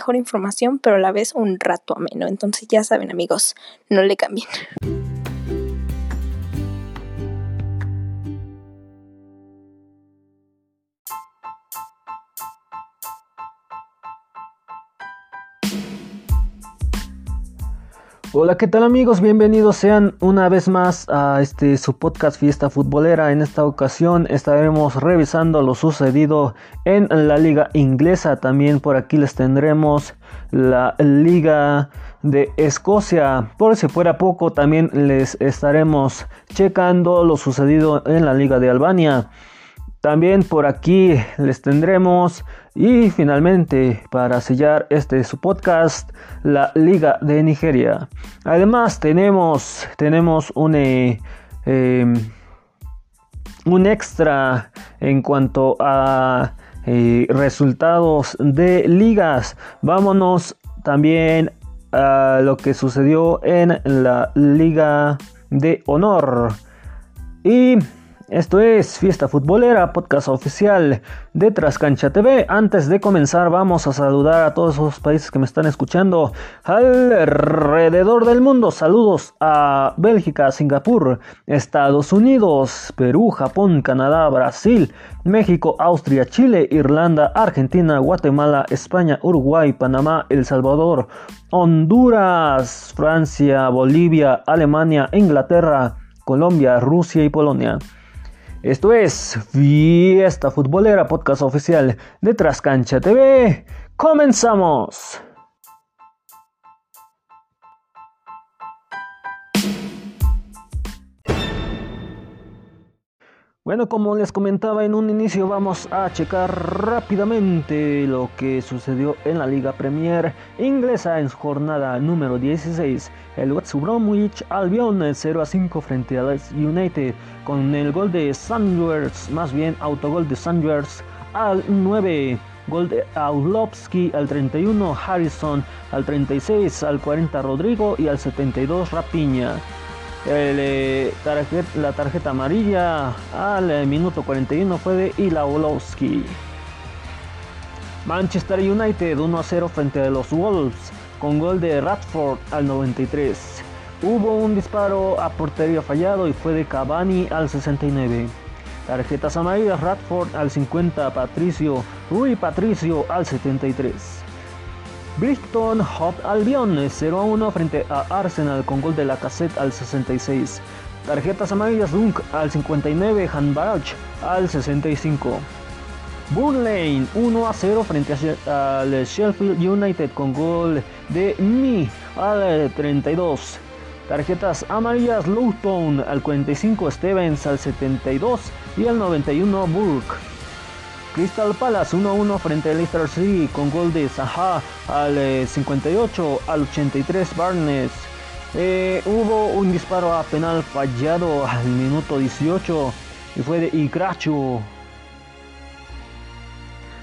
mejor información, pero a la vez un rato ameno. Entonces ya saben amigos, no le cambien. Hola, ¿qué tal amigos? Bienvenidos sean una vez más a este su podcast Fiesta Futbolera. En esta ocasión estaremos revisando lo sucedido en la liga inglesa. También por aquí les tendremos la liga de Escocia. Por si fuera poco, también les estaremos checando lo sucedido en la liga de Albania. También por aquí les tendremos y finalmente para sellar este su podcast la Liga de Nigeria. Además tenemos tenemos un eh, em, un extra en cuanto a eh, resultados de ligas. Vámonos también a lo que sucedió en la Liga de Honor. Y esto es Fiesta Futbolera, podcast oficial de Trascancha TV. Antes de comenzar, vamos a saludar a todos esos países que me están escuchando alrededor del mundo. Saludos a Bélgica, Singapur, Estados Unidos, Perú, Japón, Canadá, Brasil, México, Austria, Chile, Irlanda, Argentina, Guatemala, España, Uruguay, Panamá, El Salvador, Honduras, Francia, Bolivia, Alemania, Inglaterra, Colombia, Rusia y Polonia. Esto es Fiesta Futbolera, podcast oficial de Trascancha TV. ¡Comenzamos! Bueno, como les comentaba en un inicio, vamos a checar rápidamente lo que sucedió en la Liga Premier inglesa en su jornada número 16. El West Bromwich Albion 0 a 5 frente a United con el gol de Sanders, más bien autogol de Sanders al 9. Gol de Aulowski al 31, Harrison al 36, al 40 Rodrigo y al 72 Rapiña. Eh, la tarjeta amarilla al eh, minuto 41 fue de Ilaolowski. Manchester United 1 a 0 frente a los Wolves con gol de Radford al 93. Hubo un disparo a portería fallado y fue de Cavani al 69. Tarjetas amarillas Radford al 50, Patricio, Rui Patricio al 73. Brighton Hove Albion 0 a 1 frente a Arsenal con gol de la cassette al 66. Tarjetas amarillas Dunk al 59, Hanbarach al 65. Burnley 1 a 0 frente al Sheffield United con gol de Mi al 32. Tarjetas amarillas Luton al 45, Stevens al 72 y al 91 Burke. Crystal Palace 1-1 frente al Leicester City con gol de Zaha al 58 eh, al 83 Barnes. Eh, hubo un disparo a penal fallado al minuto 18 y fue de Igracho.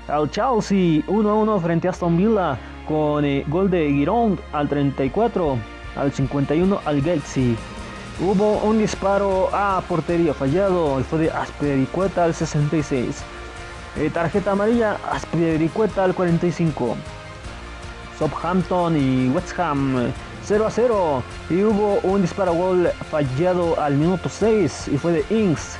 Al Chelsea 1-1 frente a Aston Villa con eh, gol de Giroud al 34 al 51 al Galaxy. Hubo un disparo a portería fallado y fue de Aspericueta al 66. Eh, tarjeta amarilla, Aspiricueta al 45. Southampton y West Ham 0 a 0. Y hubo un disparo gol fallado al minuto 6 y fue de Inks.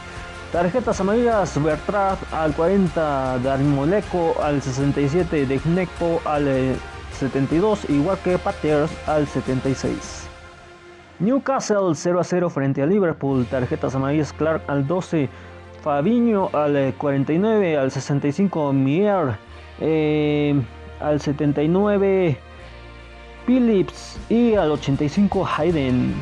Tarjetas amarillas, Bertrand al 40, Darmoleco al 67, de Gnekpo al 72, eh, igual que Paters al 76. Newcastle 0 a 0 frente a Liverpool, tarjetas amarillas Clark al 12, Fabiño al 49, eh, al 65 Mier, eh, al 79 Phillips y al 85 Hayden.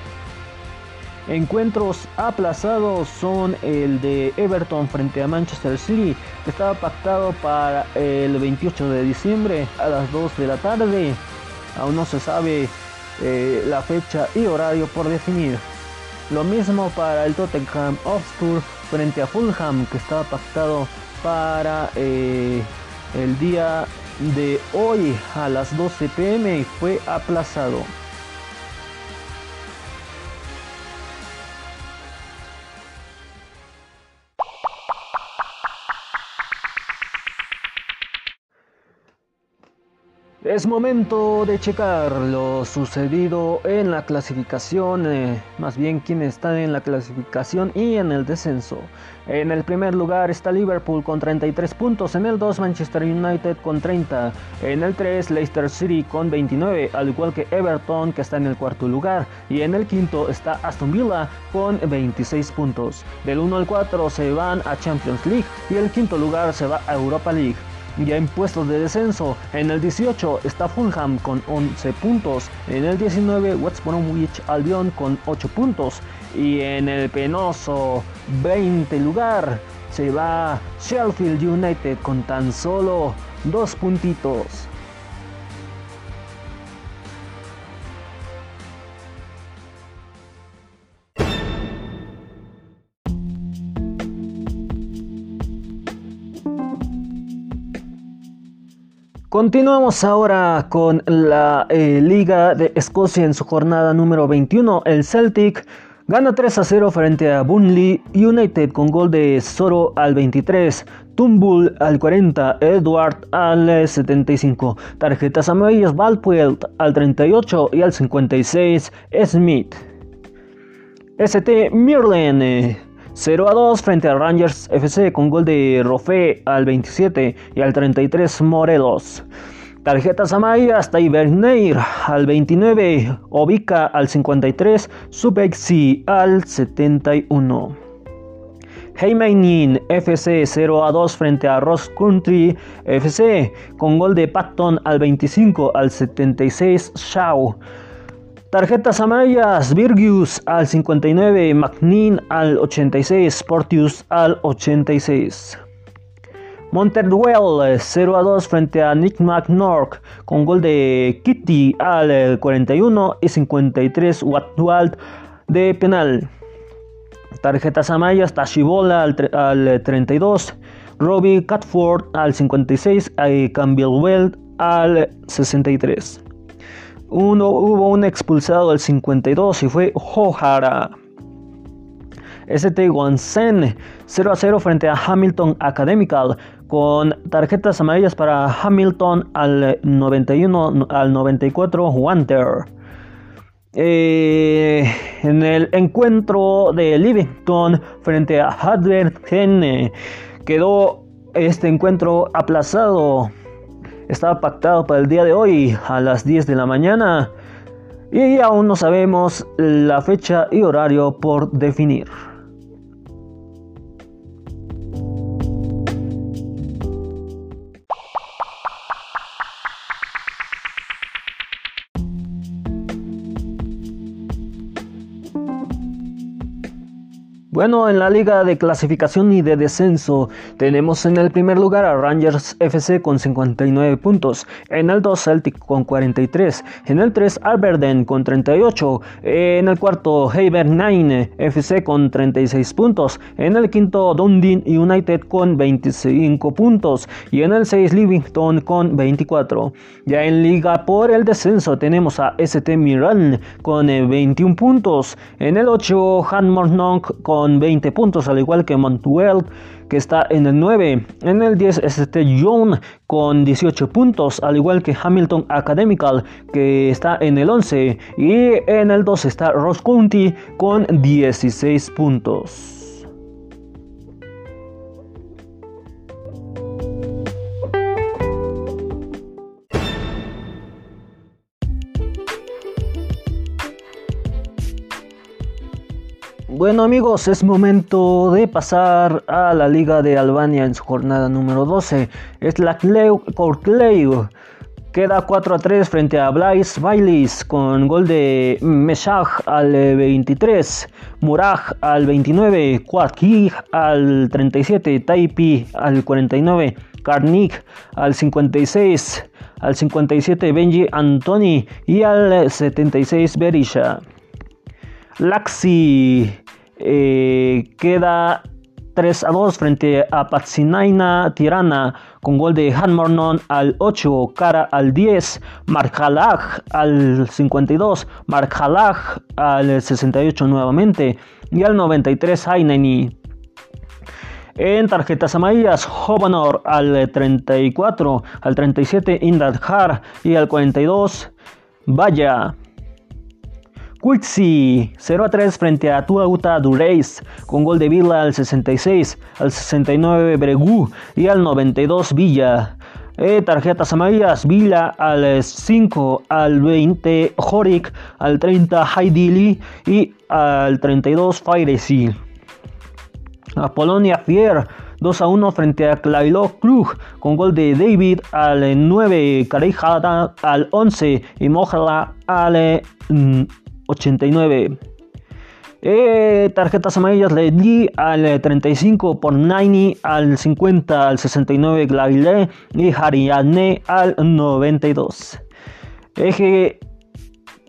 Encuentros aplazados son el de Everton frente a Manchester City, que estaba pactado para el 28 de diciembre a las 2 de la tarde. Aún no se sabe eh, la fecha y horario por definir. Lo mismo para el Tottenham Hotspur frente a Fulham, que estaba pactado para eh, el día de hoy a las 12 pm y fue aplazado. Es momento de checar lo sucedido en la clasificación, eh, más bien quienes están en la clasificación y en el descenso. En el primer lugar está Liverpool con 33 puntos, en el 2 Manchester United con 30, en el 3 Leicester City con 29, al igual que Everton que está en el cuarto lugar, y en el quinto está Aston Villa con 26 puntos. Del 1 al 4 se van a Champions League y el quinto lugar se va a Europa League ya en puestos de descenso. En el 18 está Fulham con 11 puntos. En el 19 West Bromwich Albion con 8 puntos. Y en el penoso 20 lugar se va Sheffield United con tan solo 2 puntitos. Continuamos ahora con la eh, Liga de Escocia en su jornada número 21. El Celtic gana 3 a 0 frente a Burnley United con gol de Soro al 23, Tumbull al 40, Edward al 75, tarjetas amarillas Balpwelt al 38 y al 56 Smith. ST Mirlen 0 a 2 frente a Rangers FC con gol de Rofe al 27 y al 33 Morelos. Tarjetas amarillas Neir al 29, Obica al 53, Subexi al 71. Heimeinin FC 0 a 2 frente a Ross Country FC con gol de Patton al 25 al 76 Shaw. Tarjetas amarillas, Virgius al 59, McNean al 86, Portius al 86. Monterwell 0 a 2 frente a Nick McNork con gol de Kitty al 41 y 53 Watwald de penal. Tarjetas amarillas, Tashibola al, al 32, Robbie Catford al 56 y Campbell al 63. Uno, hubo un expulsado al 52 y fue Johara. ST Wansen 0 a 0 frente a Hamilton Academical con tarjetas amarillas para Hamilton al 91 al 94 Wanter. Eh, en el encuentro de Livington frente a Hadley quedó este encuentro aplazado estaba pactado para el día de hoy a las 10 de la mañana y aún no sabemos la fecha y horario por definir. Bueno, en la liga de clasificación y de descenso tenemos en el primer lugar a Rangers FC con 59 puntos, en el 2 Celtic con 43, en el 3 Aberdeen con 38, en el cuarto 9 FC con 36 puntos, en el quinto Dundee United con 25 puntos y en el 6 Livingston con 24. Ya en liga por el descenso tenemos a ST Miran con 21 eh, puntos, en el 8 Hanmornonk con 20 puntos, al igual que Montuel, que está en el 9. En el 10 es este Young con 18 puntos, al igual que Hamilton Academical, que está en el 11. Y en el 12 está Ross County con 16 puntos. Bueno amigos, es momento de pasar a la Liga de Albania en su jornada número 12. Es la Korkleu Queda 4 a 3 frente a Blaise Bailis con gol de Meshach al 23, Muraj al 29, Kwakig al 37, Taipi al 49, Karnik al 56, al 57 Benji Antoni y al 76 Berisha. Laxi eh, queda 3 a 2 frente a Patsinaina Tirana con gol de Hanmornon al 8, Cara al 10, Marjalaj al 52, Marjalaj al 68 nuevamente y al 93 Aineni. En tarjetas amarillas, Hovanor al 34, al 37 Indadhar y al 42 Vaya. Quixi 0 a 3 frente a Tuauta Dureis con gol de Villa al 66, al 69 Bregu y al 92 Villa. Eh, tarjetas amarillas, Villa al 5, al 20 Jorik, al 30 Haidili y al 32 Fairesi. A Polonia Fier 2 a 1 frente a Klailo Krug con gol de David al 9, Karejada al 11 y Mojala al 89. Eh, tarjetas amarillas di al 35 por Naini, al 50 al 69 Glaile y Hariane al 92. Eje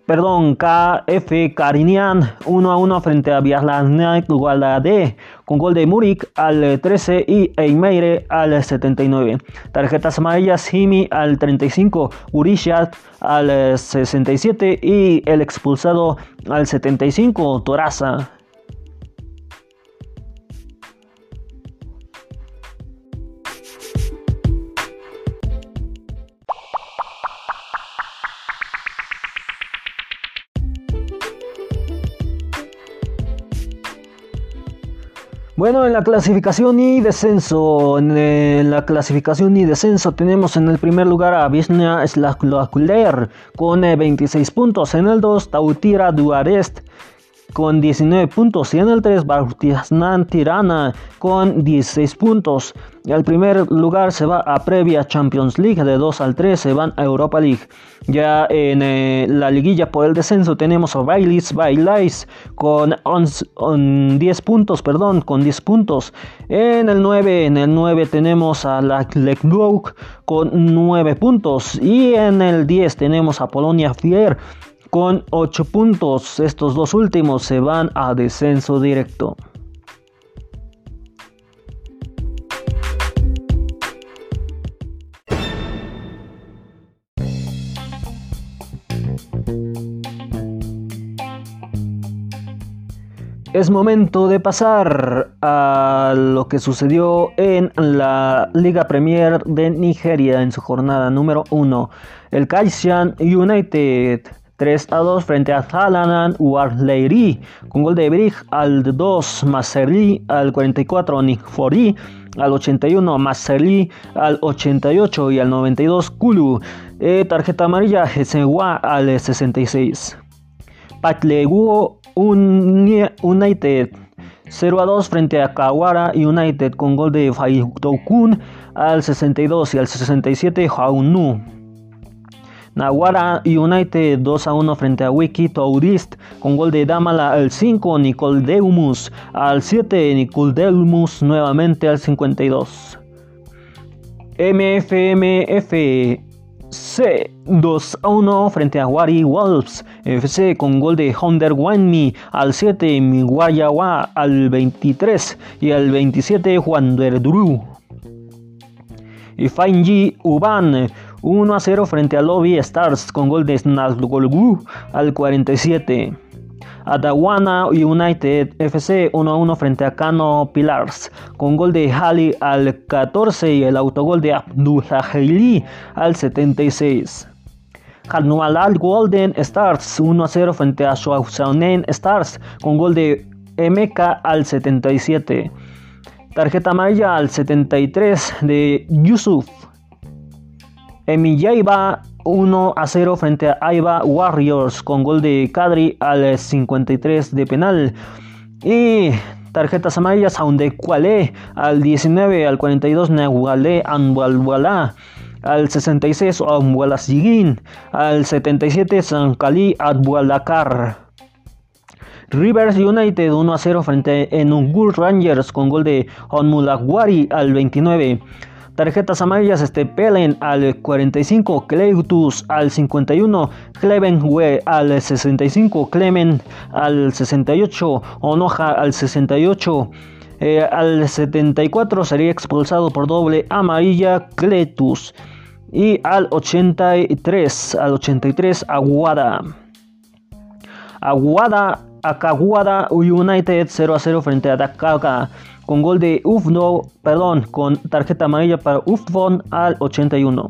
perdón, KF Carinian 1 a 1 frente a Biaslanek Guadalade con gol de Murik al 13 y Eimeire al 79. Tarjetas amarillas Jimmy al 35, Urishat al 67 y el expulsado al 75, Toraza. La clasificación y descenso, en, la clasificación y descenso tenemos en el primer lugar a Wisnia Slakuler con 26 puntos, en el 2 Tautira Duarest con 19 puntos y en el 3 Bartiznan Tirana con 16 puntos. El primer lugar se va a previa Champions League, de 2 al 3 se van a Europa League. Ya en eh, la liguilla por el descenso tenemos a Bailis Bailais con 10 puntos, perdón, con 10 puntos. En el 9, en el 9 tenemos a la Leclerc con 9 puntos y en el 10 tenemos a Polonia Fier con 8 puntos. Estos dos últimos se van a descenso directo. Es momento de pasar a lo que sucedió en la Liga Premier de Nigeria en su jornada número 1. El Kaishan United 3 a 2 frente a Zalanan Warleiri con gol de Brig al 2, Maserli al 44, Nick Fori al 81, Maserli al 88 y al 92 Kulu. Eh, tarjeta amarilla Hesewa al 66. Patlegu United 0 a 2 frente a Kawara United con gol de Faitokun al 62 y al 67 Haunu. Naguara United 2 a 1 frente a Wiki Tourist con gol de Damala al 5, Nicole Deumus al 7, Nicole Deumus nuevamente al 52. MFMF C 2 a 1 frente a Wari Wolves FC con gol de Honder Wanmi al 7, Miguayawa al 23 y al 27 Juan Duru. Y Fainji Uban 1 a 0 frente a Lobby Stars con gol de Snazgolgu al 47. Adawana United FC 1 a 1 frente a Kano Pilars con gol de Hali al 14 y el autogol de Abdullah al 76. Al Golden Stars 1 a 0 frente a Shuausaunen Stars con gol de MK al 77. Tarjeta amarilla al 73 de Yusuf. Emiyaiba 1 a 0 frente a Aiba Warriors con gol de Kadri al 53 de penal. Y tarjetas amarillas, Aunde Kuale al 19 al 42 Nehuale Anwalwala al 66 Sigin, al 77 Sankali Abwalakar. Rivers United 1 a 0 frente a Enungur Rangers con gol de Onmulagwari al 29. Tarjetas amarillas este Pelen al 45, Cleitus al 51, Klebenwe al 65, Clemen al 68, Onoja al 68. Eh, al 74 sería expulsado por doble amarilla Cletus. Y al 83, al 83 Aguada. Aguada, Akaguada United 0 a 0 frente a Dakaka con gol de Ufno, perdón, con tarjeta amarilla para Ufon al 81.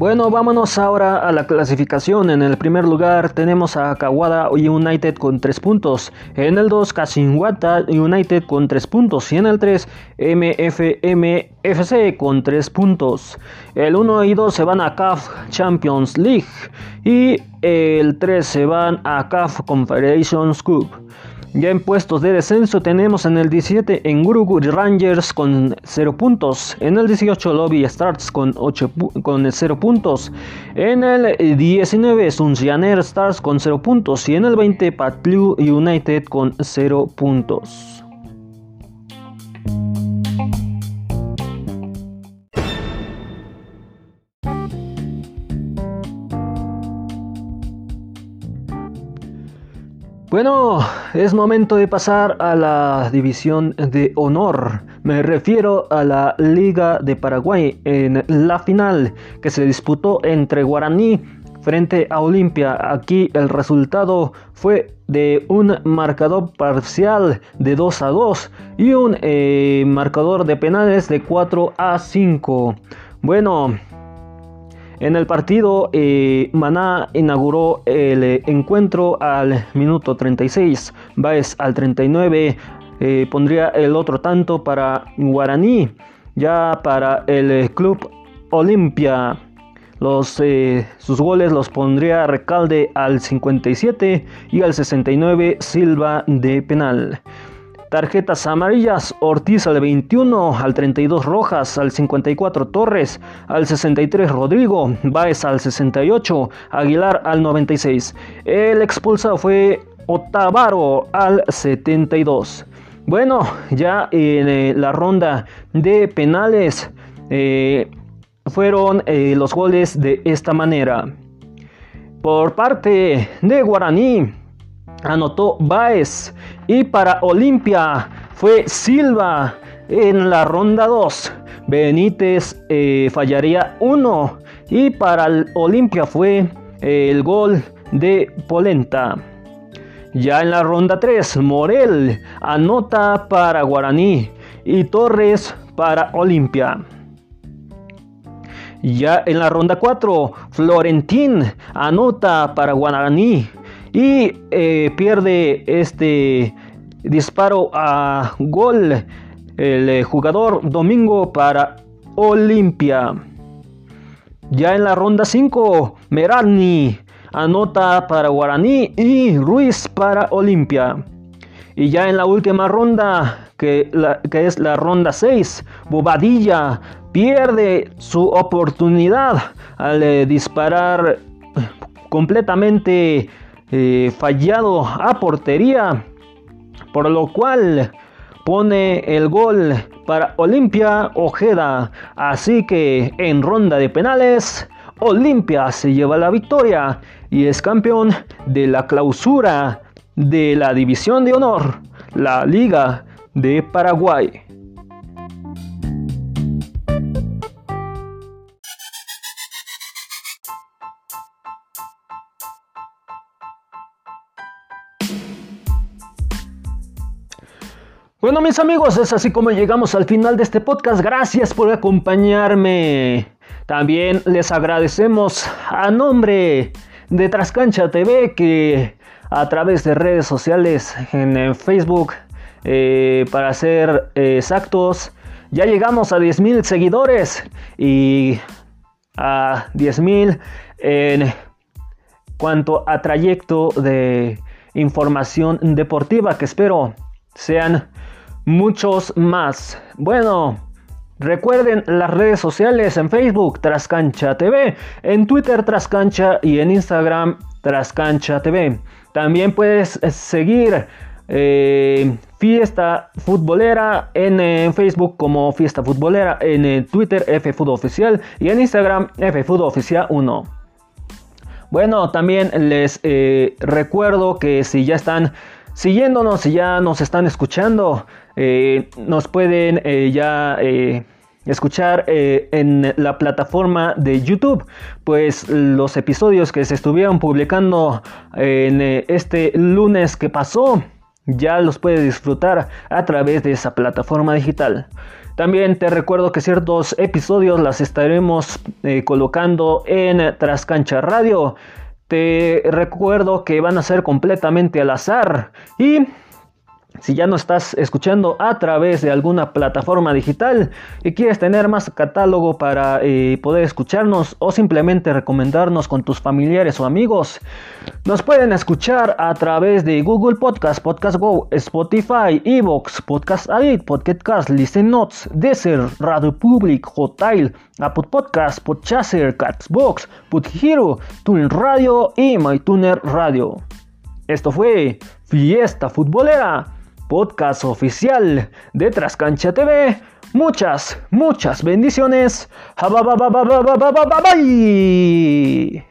Bueno, vámonos ahora a la clasificación. En el primer lugar tenemos a Kawada United con 3 puntos. En el 2, Kashinwata United con 3 puntos. Y en el 3, MFMFC con 3 puntos. El 1 y 2 se van a CAF Champions League. Y el 3 se van a CAF Confederations Cup. Ya en puestos de descenso tenemos en el 17 en Guru Rangers con 0 puntos. En el 18 Lobby Stars con, 8 con 0 puntos. En el 19 Sunjaner Stars con 0 puntos. Y en el 20 Patlu United con 0 puntos. Bueno, es momento de pasar a la división de honor. Me refiero a la Liga de Paraguay en la final que se disputó entre Guaraní frente a Olimpia. Aquí el resultado fue de un marcador parcial de 2 a 2 y un eh, marcador de penales de 4 a 5. Bueno, en el partido, eh, Maná inauguró el eh, encuentro al minuto 36, Baez al 39 eh, pondría el otro tanto para Guaraní, ya para el club Olimpia. Los, sus goles los pondría Recalde al 57 y al 69 Silva de penal. Tarjetas amarillas, Ortiz al 21, al 32 Rojas, al 54 Torres, al 63 Rodrigo, Baez al 68, Aguilar al 96. El expulsado fue Otavaro al 72. Bueno, ya en eh, la ronda de penales eh, fueron eh, los goles de esta manera. Por parte de Guaraní, anotó Baez y para Olimpia fue Silva en la ronda 2. Benítez eh, fallaría 1 y para Olimpia fue eh, el gol de Polenta. Ya en la ronda 3, Morel anota para Guaraní y Torres para Olimpia. Ya en la ronda 4, Florentín anota para Guaraní y eh, pierde este disparo a gol el eh, jugador Domingo para Olimpia. Ya en la ronda 5, Merani anota para Guaraní y Ruiz para Olimpia. Y ya en la última ronda, que, que es la ronda 6, Bobadilla pierde su oportunidad al eh, disparar completamente eh, fallado a portería, por lo cual pone el gol para Olimpia Ojeda. Así que en ronda de penales, Olimpia se lleva la victoria y es campeón de la clausura de la División de Honor, la Liga de Paraguay. Bueno mis amigos, es así como llegamos al final de este podcast. Gracias por acompañarme. También les agradecemos a nombre de Trascancha TV que a través de redes sociales en Facebook, eh, para ser exactos, ya llegamos a 10.000 seguidores y a 10.000 en cuanto a trayecto de información deportiva que espero sean muchos más. Bueno, recuerden las redes sociales en Facebook Trascancha TV, en Twitter Trascancha y en Instagram Trascancha TV. También puedes seguir eh, Fiesta Futbolera en, Facebook como Fiesta Futbolera, en eh, Twitter F Oficial y en Instagram F Oficial 1. Bueno, también les eh, recuerdo que si ya están siguiéndonos, si ya nos están escuchando, nos pueden ya escuchar en la plataforma de YouTube, pues los episodios que se estuvieron publicando en este lunes que pasó ya los puedes disfrutar a través de esa plataforma digital. También te recuerdo que ciertos episodios las estaremos eh, colocando en Trascancha Radio. Te recuerdo que van a ser completamente al azar y si ya no estás escuchando a través de alguna plataforma digital y quieres tener más catálogo para eh, poder escucharnos o simplemente recomendarnos con tus familiares o amigos, nos pueden escuchar a través de Google Podcast, Podcast Go, Spotify, Evox, Podcast Addict, Podcast Cast, Listen Notes, Deezer, Radio Public, Hotel, Apple Podcast, Podchaser, Catsbox, Hero, Tune Radio y MyTuner Radio. Esto fue Fiesta Futbolera podcast oficial de Trascancha TV. Muchas, muchas bendiciones. Bye.